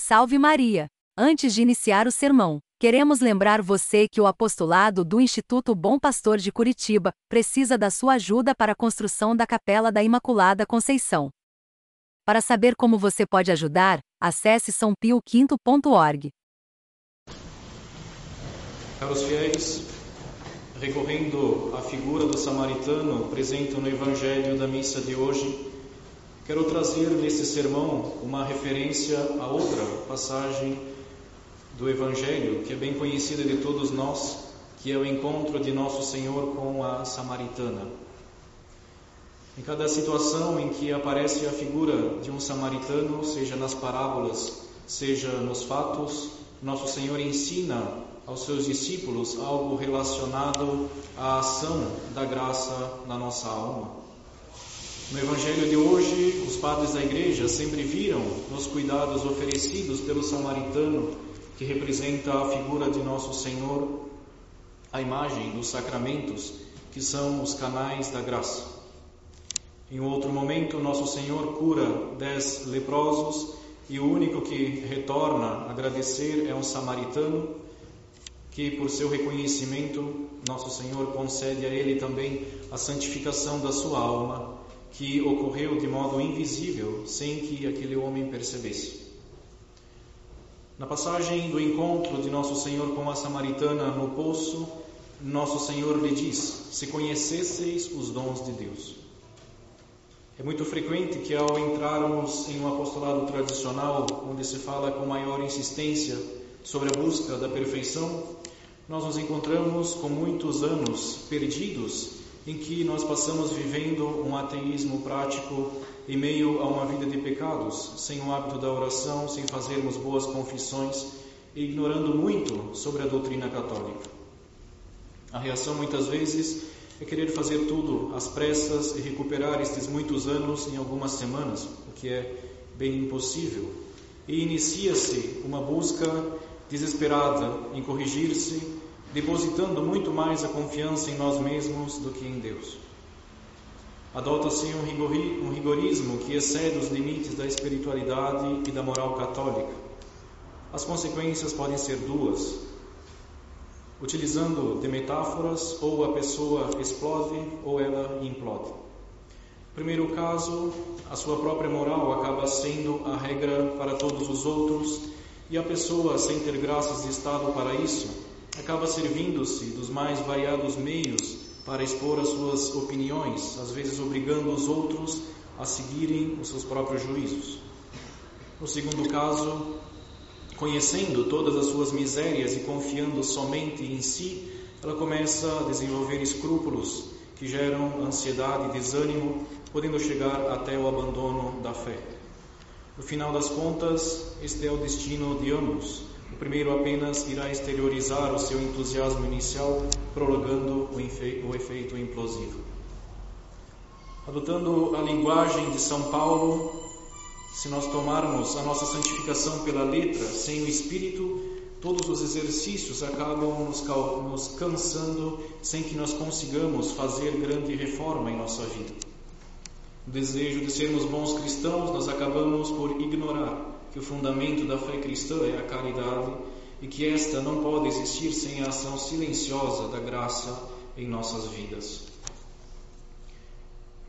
Salve Maria! Antes de iniciar o sermão, queremos lembrar você que o apostolado do Instituto Bom Pastor de Curitiba precisa da sua ajuda para a construção da Capela da Imaculada Conceição. Para saber como você pode ajudar, acesse sãopioquinto.org. Caros fiéis, recorrendo à figura do samaritano presente no Evangelho da missa de hoje, Quero trazer nesse sermão uma referência a outra passagem do Evangelho, que é bem conhecida de todos nós, que é o encontro de Nosso Senhor com a samaritana. Em cada situação em que aparece a figura de um samaritano, seja nas parábolas, seja nos fatos, Nosso Senhor ensina aos seus discípulos algo relacionado à ação da graça na nossa alma. No Evangelho de hoje, os padres da igreja sempre viram nos cuidados oferecidos pelo samaritano, que representa a figura de nosso Senhor, a imagem dos sacramentos, que são os canais da graça. Em outro momento, nosso Senhor cura dez leprosos e o único que retorna agradecer é um samaritano, que por seu reconhecimento, nosso Senhor concede a ele também a santificação da sua alma que ocorreu de modo invisível, sem que aquele homem percebesse. Na passagem do encontro de Nosso Senhor com a samaritana no poço, Nosso Senhor lhe diz: Se conhecesseis os dons de Deus. É muito frequente que, ao entrarmos em um apostolado tradicional, onde se fala com maior insistência sobre a busca da perfeição, nós nos encontramos com muitos anos perdidos em que nós passamos vivendo um ateísmo prático em meio a uma vida de pecados, sem o hábito da oração, sem fazermos boas confissões e ignorando muito sobre a doutrina católica. A reação muitas vezes é querer fazer tudo às pressas e recuperar estes muitos anos em algumas semanas, o que é bem impossível. E inicia-se uma busca desesperada em corrigir-se depositando muito mais a confiança em nós mesmos do que em Deus. Adota-se um rigorismo que excede os limites da espiritualidade e da moral católica. As consequências podem ser duas. Utilizando de metáforas, ou a pessoa explode ou ela implode. Primeiro caso, a sua própria moral acaba sendo a regra para todos os outros e a pessoa, sem ter graças de Estado para isso, acaba servindo-se dos mais variados meios para expor as suas opiniões, às vezes obrigando os outros a seguirem os seus próprios juízos. No segundo caso, conhecendo todas as suas misérias e confiando somente em si, ela começa a desenvolver escrúpulos que geram ansiedade e desânimo, podendo chegar até o abandono da fé. No final das contas, este é o destino de ambos, o primeiro apenas irá exteriorizar o seu entusiasmo inicial, prolongando o, o efeito implosivo. Adotando a linguagem de São Paulo, se nós tomarmos a nossa santificação pela letra, sem o espírito, todos os exercícios acabam nos, nos cansando sem que nós consigamos fazer grande reforma em nossa vida. O desejo de sermos bons cristãos, nós acabamos por ignorar que o fundamento da fé cristã é a caridade e que esta não pode existir sem a ação silenciosa da graça em nossas vidas.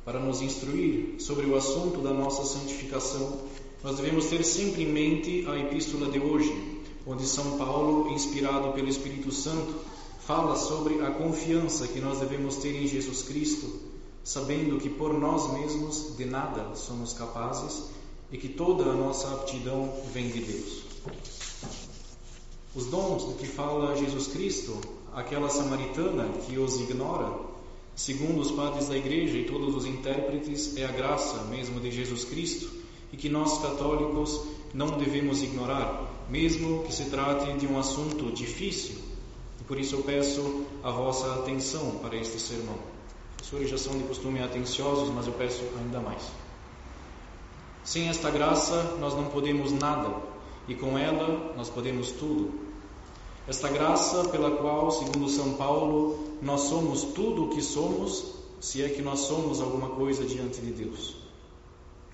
Para nos instruir sobre o assunto da nossa santificação, nós devemos ter sempre em mente a epístola de hoje, onde São Paulo, inspirado pelo Espírito Santo, fala sobre a confiança que nós devemos ter em Jesus Cristo, sabendo que por nós mesmos de nada somos capazes e que toda a nossa aptidão vem de Deus. Os dons de que fala Jesus Cristo, aquela samaritana que os ignora, segundo os padres da igreja e todos os intérpretes, é a graça mesmo de Jesus Cristo e que nós católicos não devemos ignorar, mesmo que se trate de um assunto difícil. Por isso eu peço a vossa atenção para este sermão. Os senhores já são de costume atenciosos, mas eu peço ainda mais. Sem esta graça, nós não podemos nada, e com ela, nós podemos tudo. Esta graça pela qual, segundo São Paulo, nós somos tudo o que somos, se é que nós somos alguma coisa diante de Deus.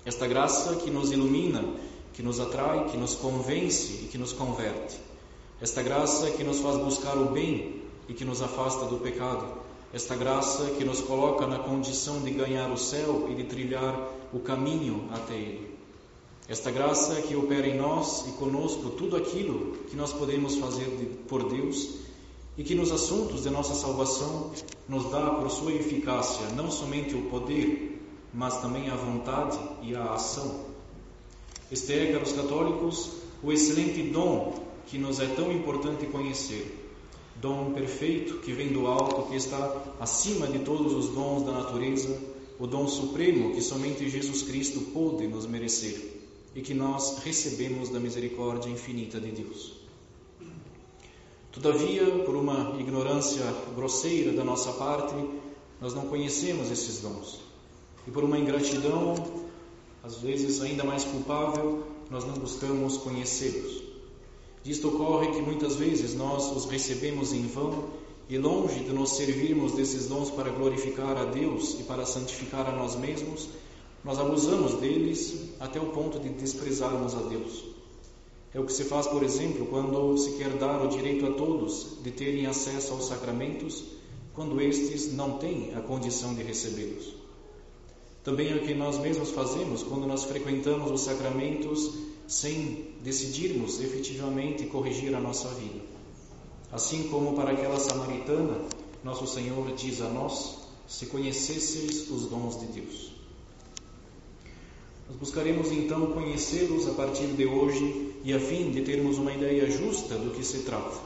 Esta graça que nos ilumina, que nos atrai, que nos convence e que nos converte. Esta graça que nos faz buscar o bem e que nos afasta do pecado. Esta graça que nos coloca na condição de ganhar o céu e de trilhar o caminho até ele. Esta graça que opera em nós e conosco tudo aquilo que nós podemos fazer por Deus e que nos assuntos de nossa salvação nos dá por sua eficácia não somente o poder, mas também a vontade e a ação. Este é, caros católicos, o excelente dom que nos é tão importante conhecer. Dom perfeito que vem do alto, que está acima de todos os dons da natureza, o dom supremo que somente Jesus Cristo pôde nos merecer e que nós recebemos da misericórdia infinita de Deus. Todavia, por uma ignorância grosseira da nossa parte, nós não conhecemos esses dons. E por uma ingratidão às vezes ainda mais culpável, nós não buscamos conhecê-los. Disto ocorre que muitas vezes nós os recebemos em vão e longe de nos servirmos desses dons para glorificar a Deus e para santificar a nós mesmos, nós abusamos deles até o ponto de desprezarmos a Deus. É o que se faz, por exemplo, quando se quer dar o direito a todos de terem acesso aos sacramentos, quando estes não têm a condição de recebê-los. Também é o que nós mesmos fazemos quando nós frequentamos os sacramentos sem decidirmos efetivamente corrigir a nossa vida. Assim como para aquela samaritana, nosso Senhor diz a nós: se conhecesseis os dons de Deus. Nós buscaremos então conhecê-los a partir de hoje e a fim de termos uma ideia justa do que se trata.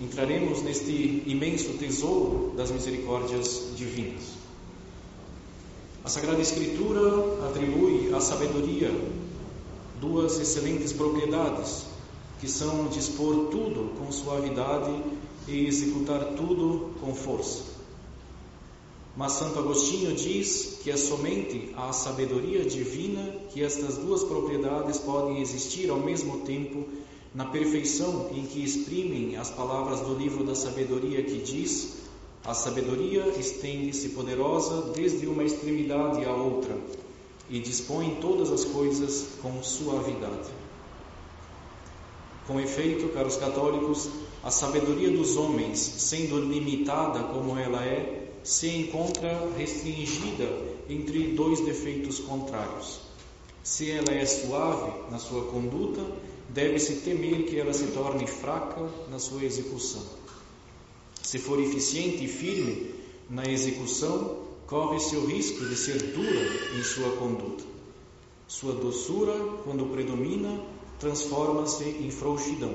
Entraremos neste imenso tesouro das misericórdias divinas. A Sagrada Escritura atribui à sabedoria duas excelentes propriedades, que são dispor tudo com suavidade e executar tudo com força. Mas Santo Agostinho diz que é somente a sabedoria divina que estas duas propriedades podem existir ao mesmo tempo na perfeição em que exprimem as palavras do livro da sabedoria que diz a sabedoria estende-se poderosa desde uma extremidade à outra e dispõe todas as coisas com suavidade. Com efeito, caros católicos, a sabedoria dos homens, sendo limitada como ela é, se encontra restringida entre dois defeitos contrários. Se ela é suave na sua conduta, deve-se temer que ela se torne fraca na sua execução. Se for eficiente e firme na execução, corre-se o risco de ser dura em sua conduta. Sua doçura, quando predomina, transforma-se em frouxidão,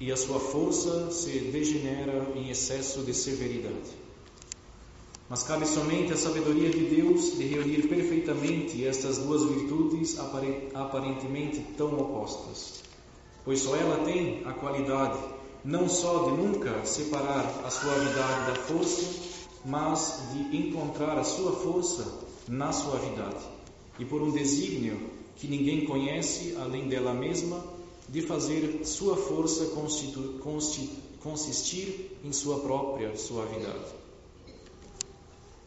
e a sua força se degenera em excesso de severidade. Mas cabe somente à sabedoria de Deus de reunir perfeitamente estas duas virtudes aparentemente tão opostas, pois só ela tem a qualidade não só de nunca separar a suavidade da força, mas de encontrar a sua força na suavidade e por um desígnio que ninguém conhece além dela mesma, de fazer sua força consistir em sua própria suavidade.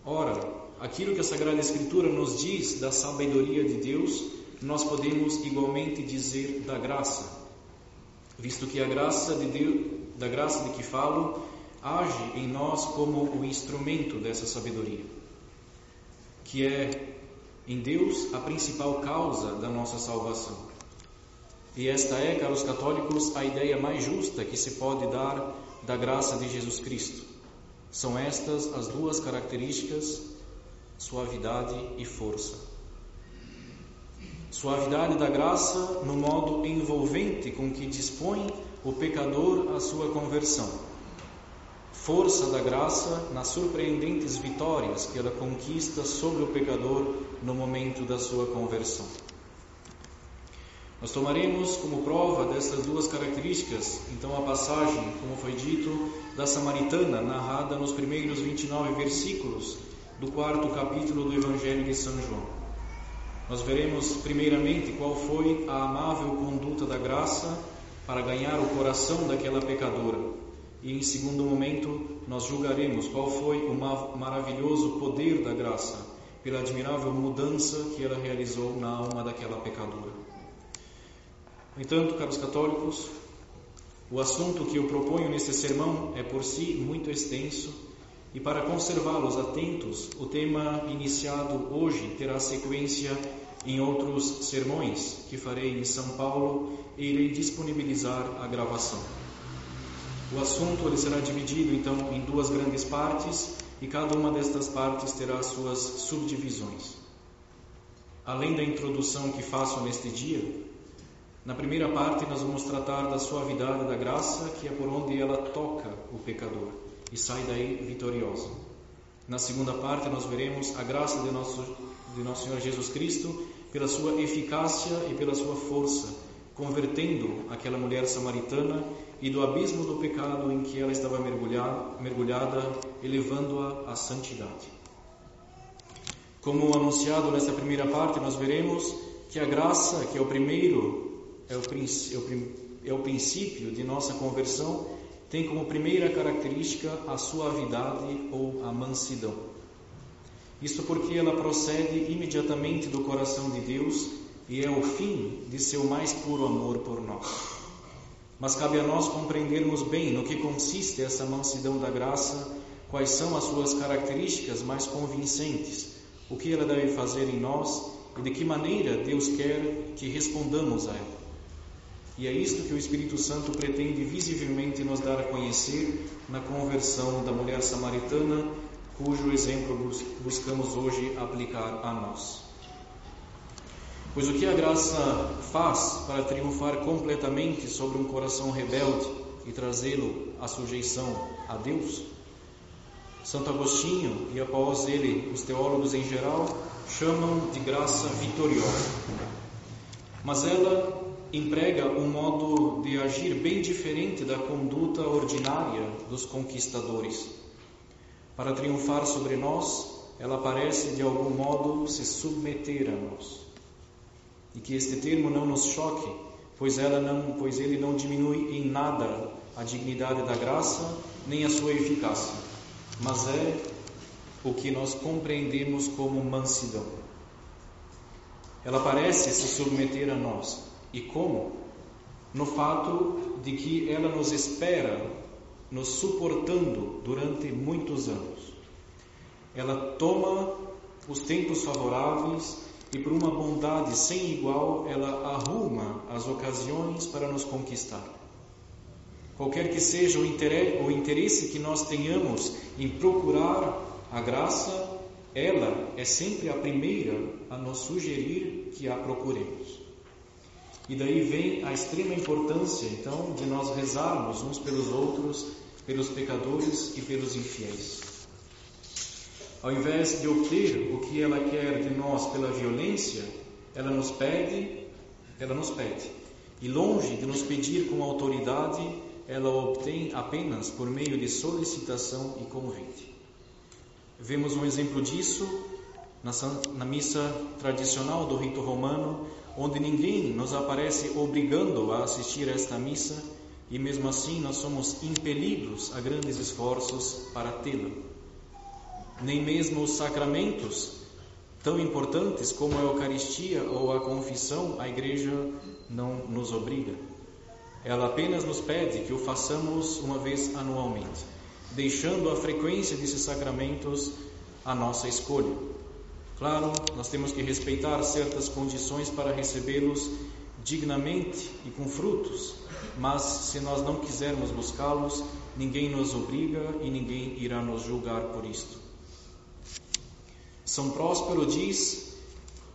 Ora, aquilo que a Sagrada Escritura nos diz da sabedoria de Deus, nós podemos igualmente dizer da graça visto que a graça de Deus, da graça de que falo, age em nós como o instrumento dessa sabedoria, que é em Deus a principal causa da nossa salvação. E esta é, caros católicos, a ideia mais justa que se pode dar da graça de Jesus Cristo. São estas as duas características, suavidade e força. Suavidade da graça no modo envolvente com que dispõe o pecador à sua conversão. Força da graça nas surpreendentes vitórias que ela conquista sobre o pecador no momento da sua conversão. Nós tomaremos como prova dessas duas características, então, a passagem, como foi dito, da Samaritana, narrada nos primeiros 29 versículos do quarto capítulo do Evangelho de São João. Nós veremos primeiramente qual foi a amável conduta da graça para ganhar o coração daquela pecadora. E em segundo momento, nós julgaremos qual foi o maravilhoso poder da graça pela admirável mudança que ela realizou na alma daquela pecadora. No entanto, caros católicos, o assunto que eu proponho neste sermão é por si muito extenso e para conservá-los atentos, o tema iniciado hoje terá sequência em outros sermões que farei em São Paulo e irei disponibilizar a gravação. O assunto ele será dividido então em duas grandes partes e cada uma destas partes terá suas subdivisões. Além da introdução que faço neste dia, na primeira parte nós vamos tratar da suavidade da graça, que é por onde ela toca o pecador e sai daí vitoriosa. Na segunda parte nós veremos a graça de nosso de nosso Senhor Jesus Cristo pela sua eficácia e pela sua força, convertendo aquela mulher samaritana e do abismo do pecado em que ela estava mergulhada, elevando-a à santidade. Como anunciado nessa primeira parte, nós veremos que a graça, que é o primeiro, é o, é é o princípio de nossa conversão, tem como primeira característica a suavidade ou a mansidão. Isto porque ela procede imediatamente do coração de Deus e é o fim de seu mais puro amor por nós. Mas cabe a nós compreendermos bem no que consiste essa mansidão da graça, quais são as suas características mais convincentes, o que ela deve fazer em nós e de que maneira Deus quer que respondamos a ela. E é isto que o Espírito Santo pretende visivelmente nos dar a conhecer na conversão da mulher samaritana cujo exemplo buscamos hoje aplicar a nós. Pois o que a graça faz para triunfar completamente sobre um coração rebelde e trazê-lo à sujeição a Deus? Santo Agostinho e após ele os teólogos em geral chamam de graça vitoriosa. Mas ela emprega um modo de agir bem diferente da conduta ordinária dos conquistadores para triunfar sobre nós, ela parece de algum modo se submeter a nós. E que este termo não nos choque, pois ela não, pois ele não diminui em nada a dignidade da graça, nem a sua eficácia, mas é o que nós compreendemos como mansidão. Ela parece se submeter a nós. E como? No fato de que ela nos espera nos suportando durante muitos anos. Ela toma os tempos favoráveis e, por uma bondade sem igual, ela arruma as ocasiões para nos conquistar. Qualquer que seja o interesse que nós tenhamos em procurar a graça, ela é sempre a primeira a nos sugerir que a procuremos. E daí vem a extrema importância, então, de nós rezarmos uns pelos outros, pelos pecadores e pelos infiéis. Ao invés de obter o que ela quer de nós pela violência, ela nos pede, ela nos pede. E longe de nos pedir com autoridade, ela obtém apenas por meio de solicitação e convite. Vemos um exemplo disso na, missa tradicional do rito romano, onde ninguém nos aparece obrigando a assistir a esta missa e mesmo assim nós somos impelidos a grandes esforços para tê-la. Nem mesmo os sacramentos, tão importantes como a Eucaristia ou a confissão, a Igreja não nos obriga. Ela apenas nos pede que o façamos uma vez anualmente, deixando a frequência desses sacramentos à nossa escolha. Claro, nós temos que respeitar certas condições para recebê-los dignamente e com frutos, mas se nós não quisermos buscá-los, ninguém nos obriga e ninguém irá nos julgar por isto. São Próspero diz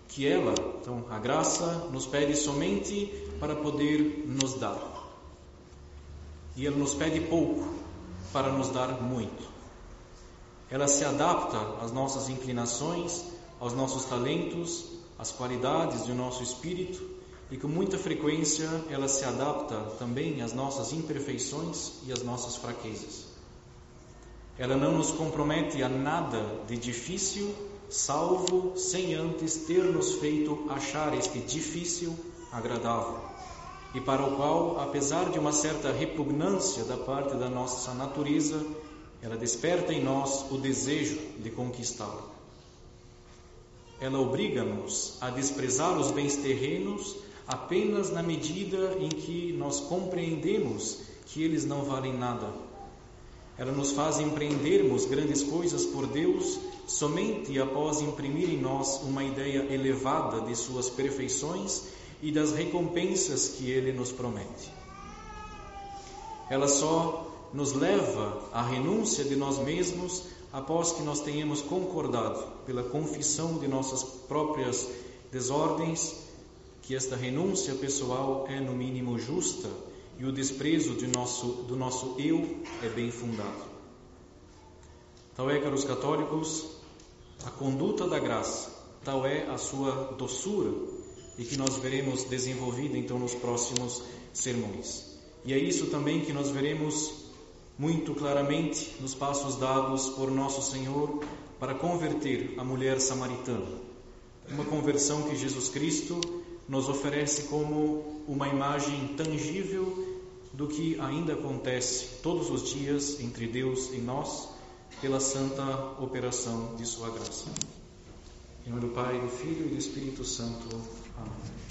que ela, então, a graça, nos pede somente para poder nos dar. E ela nos pede pouco para nos dar muito. Ela se adapta às nossas inclinações aos nossos talentos, às qualidades do nosso espírito e com muita frequência ela se adapta também às nossas imperfeições e às nossas fraquezas. Ela não nos compromete a nada de difícil, salvo sem antes ter nos feito achar este difícil agradável, e para o qual, apesar de uma certa repugnância da parte da nossa natureza, ela desperta em nós o desejo de conquistá-lo. ela obriga-nos a desprezar os bens terrenos apenas na medida em que nós compreendemos que eles não valem nada. Ela nos faz empreendermos grandes coisas por Deus somente após imprimir em nós uma ideia elevada de suas perfeições e das recompensas que ele nos promete. Ela só nos leva à renúncia de nós mesmos após que nós tenhamos concordado pela confissão de nossas próprias desordens que esta renúncia pessoal é no mínimo justa e o desprezo de nosso, do nosso eu é bem fundado. Tal é, caros católicos, a conduta da graça, tal é a sua doçura e que nós veremos desenvolvida então nos próximos sermões. E é isso também que nós veremos muito claramente nos passos dados por nosso Senhor para converter a mulher samaritana. Uma conversão que Jesus Cristo nos oferece como uma imagem tangível do que ainda acontece todos os dias entre Deus e nós, pela santa operação de Sua graça. Em nome do Pai, do Filho e do Espírito Santo. Amém.